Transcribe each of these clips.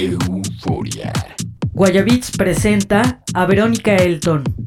Euforia. Guayabits presenta a Verónica Elton.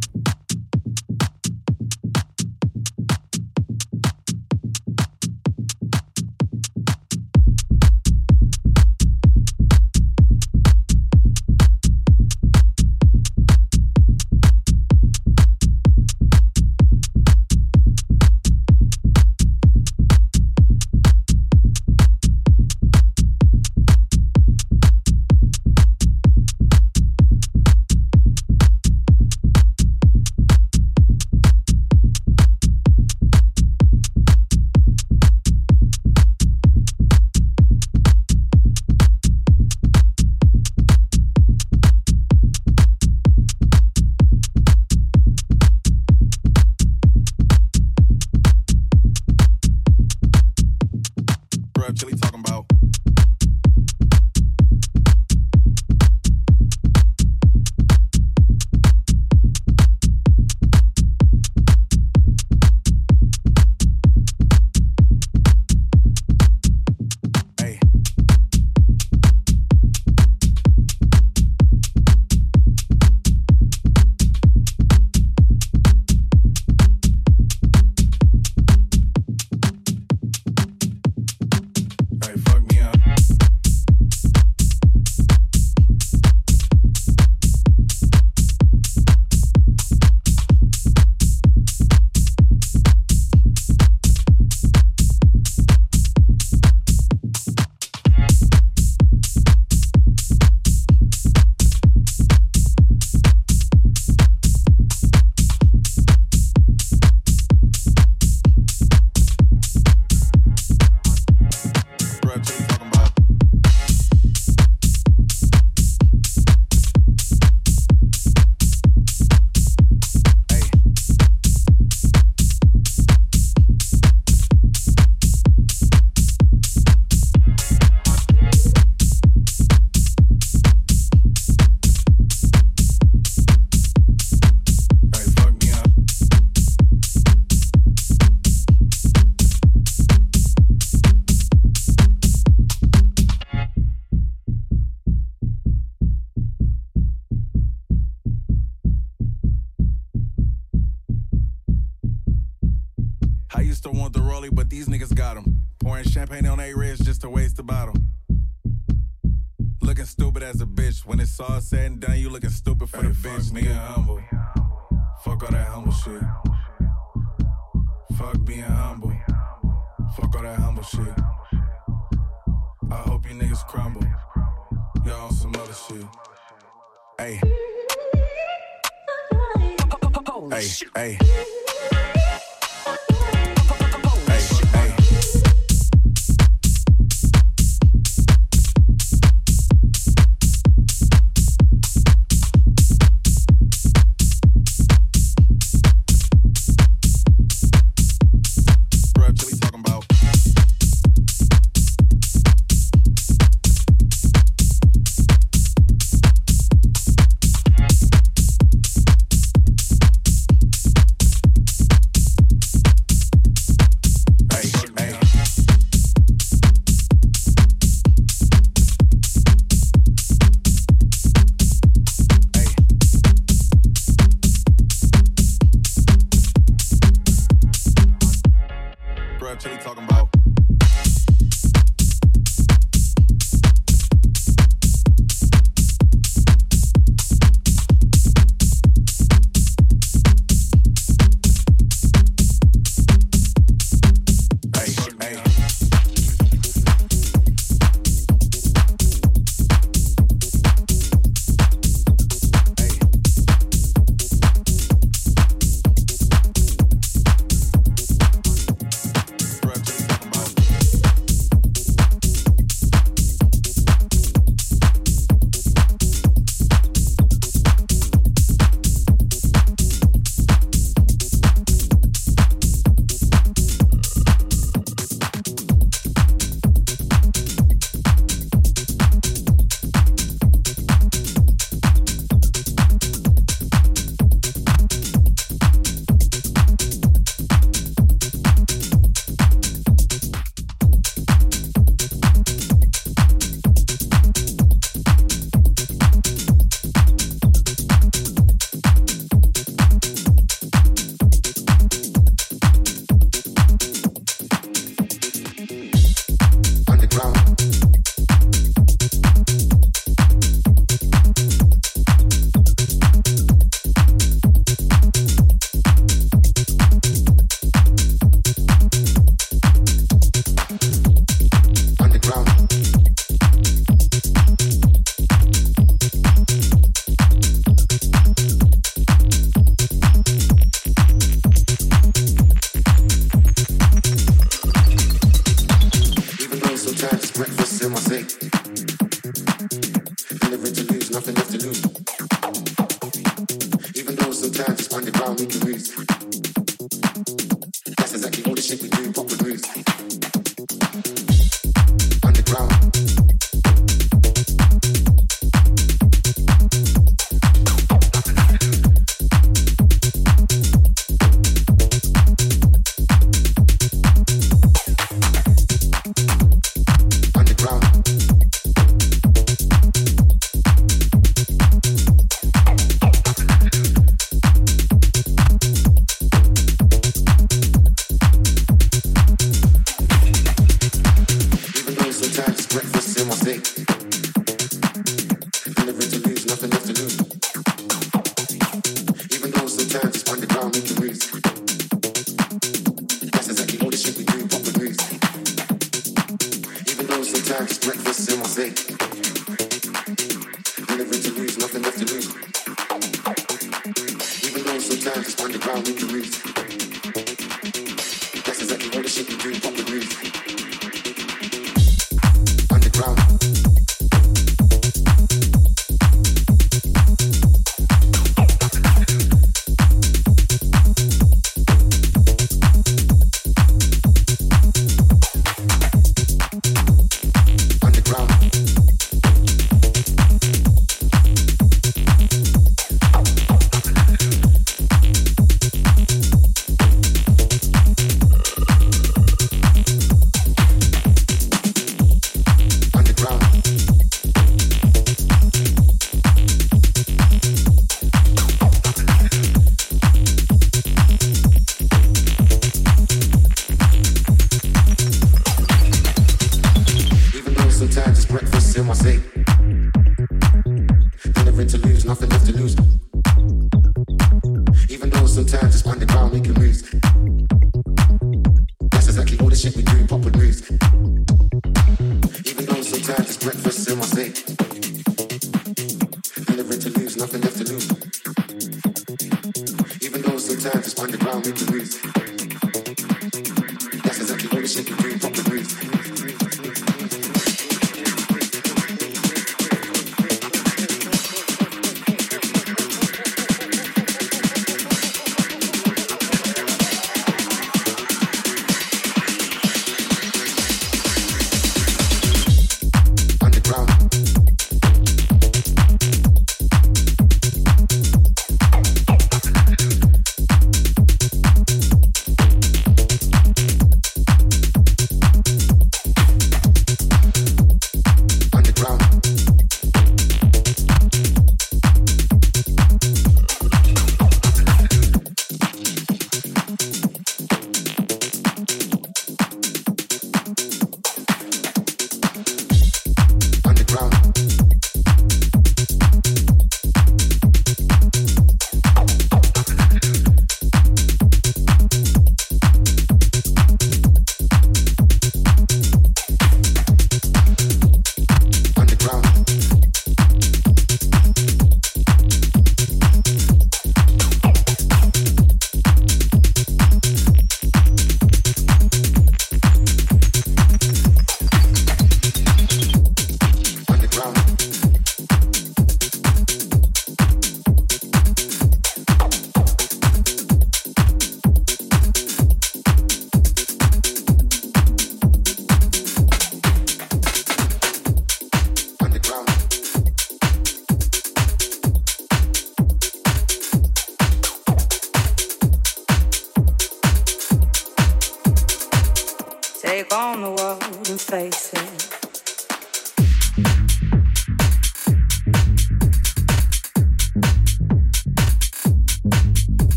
You my fate.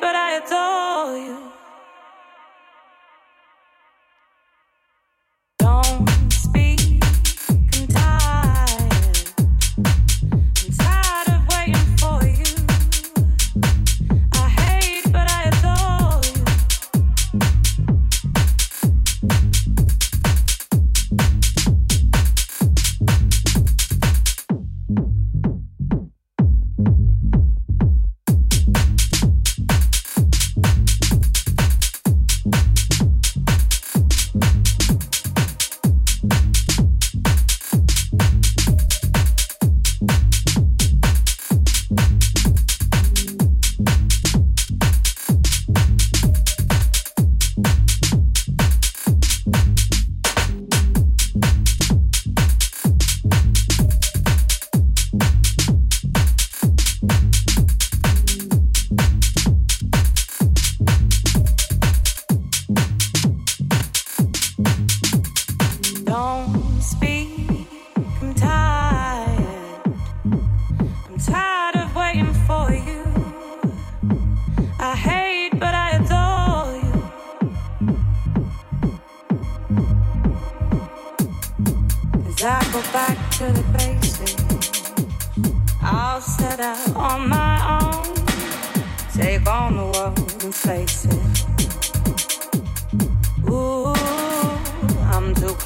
but I adore you.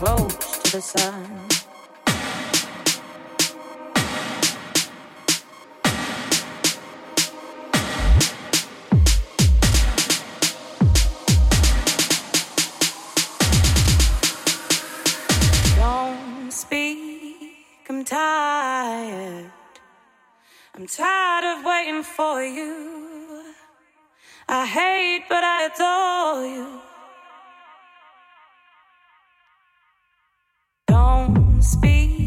close to the sun. Don't speak, I'm tired. I'm tired of waiting for you. I hate, but I adore you. speak.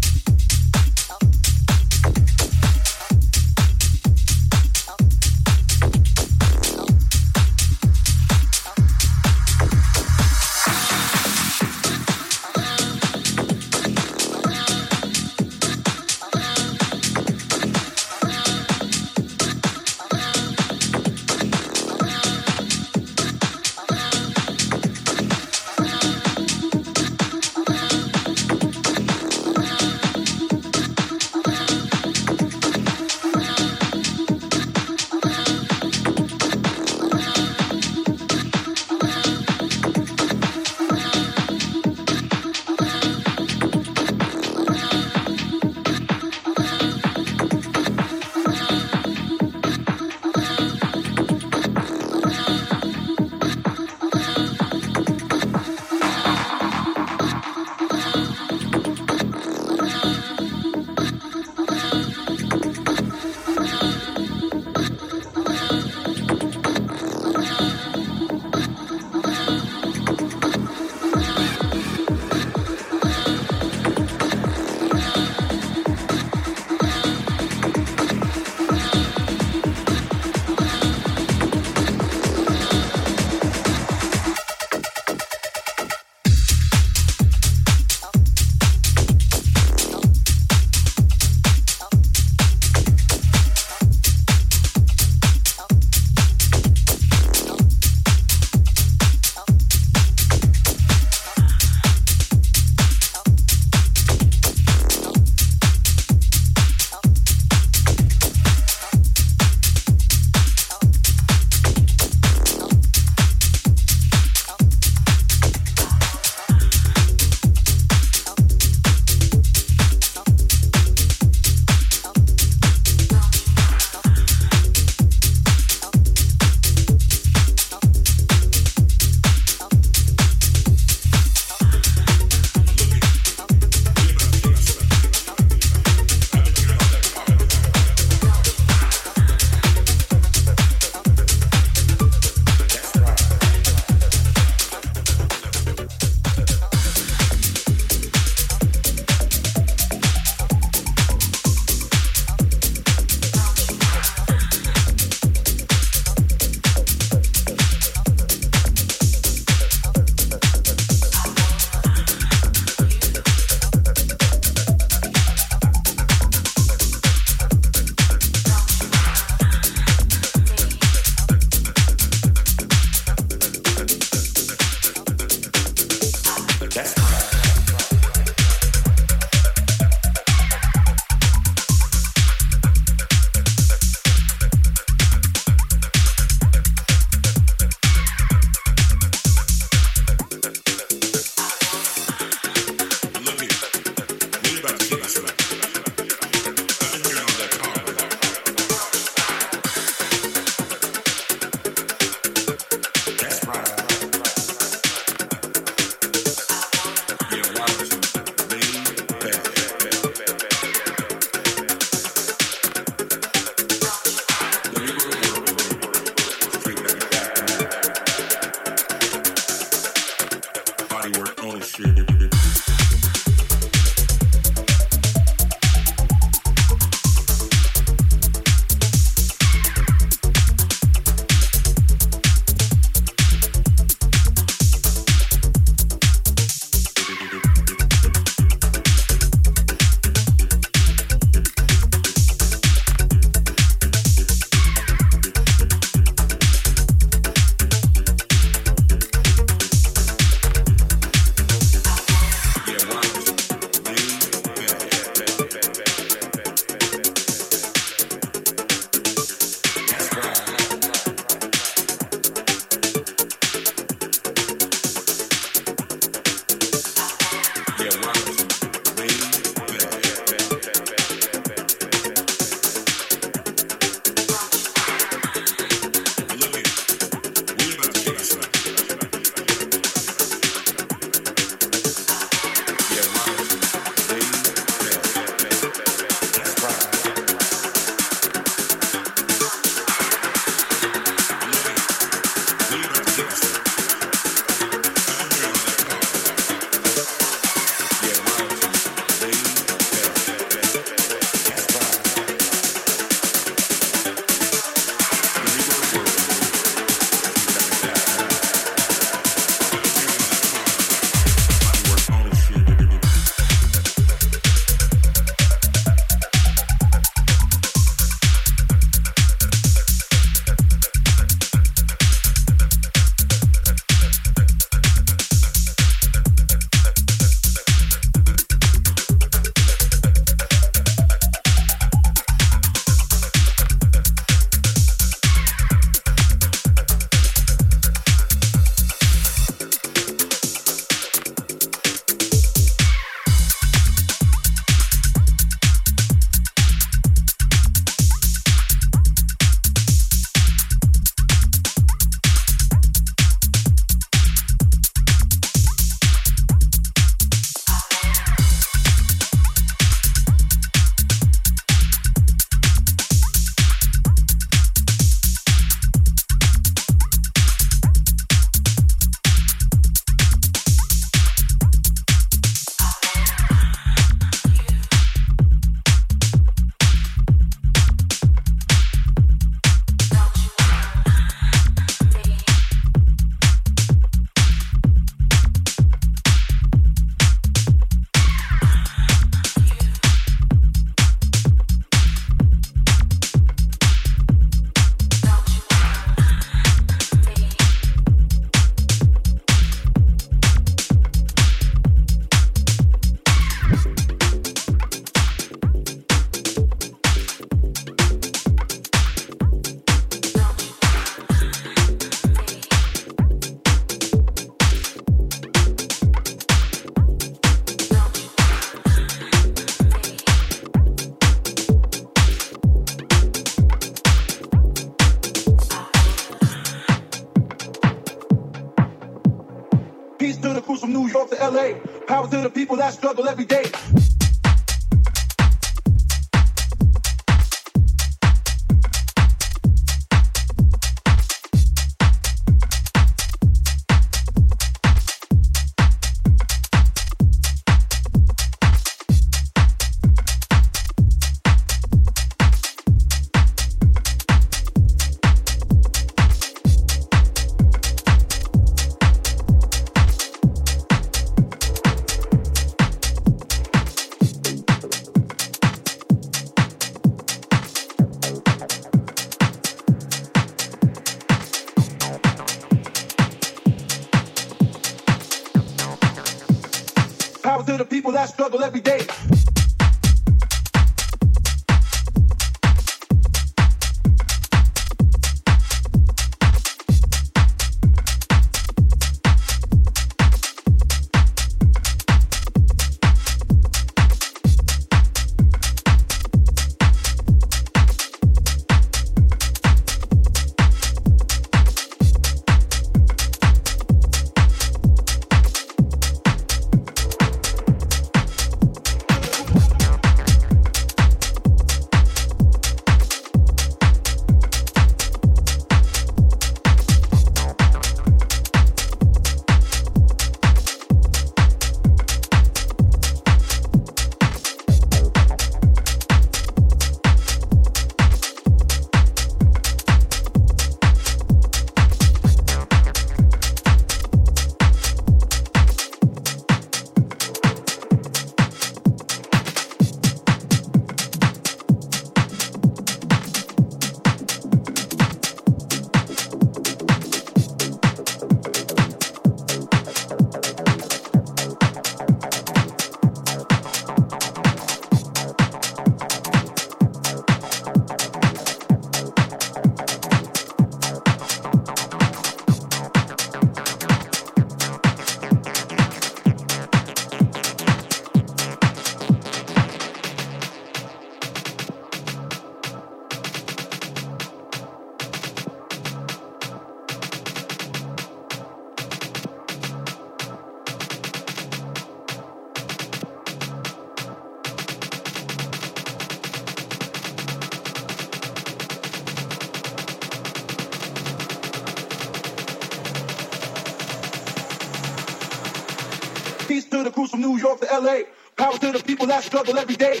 LA. Power to the people that struggle every day.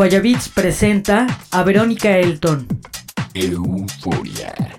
Guayabits presenta a Verónica Elton. Euforia.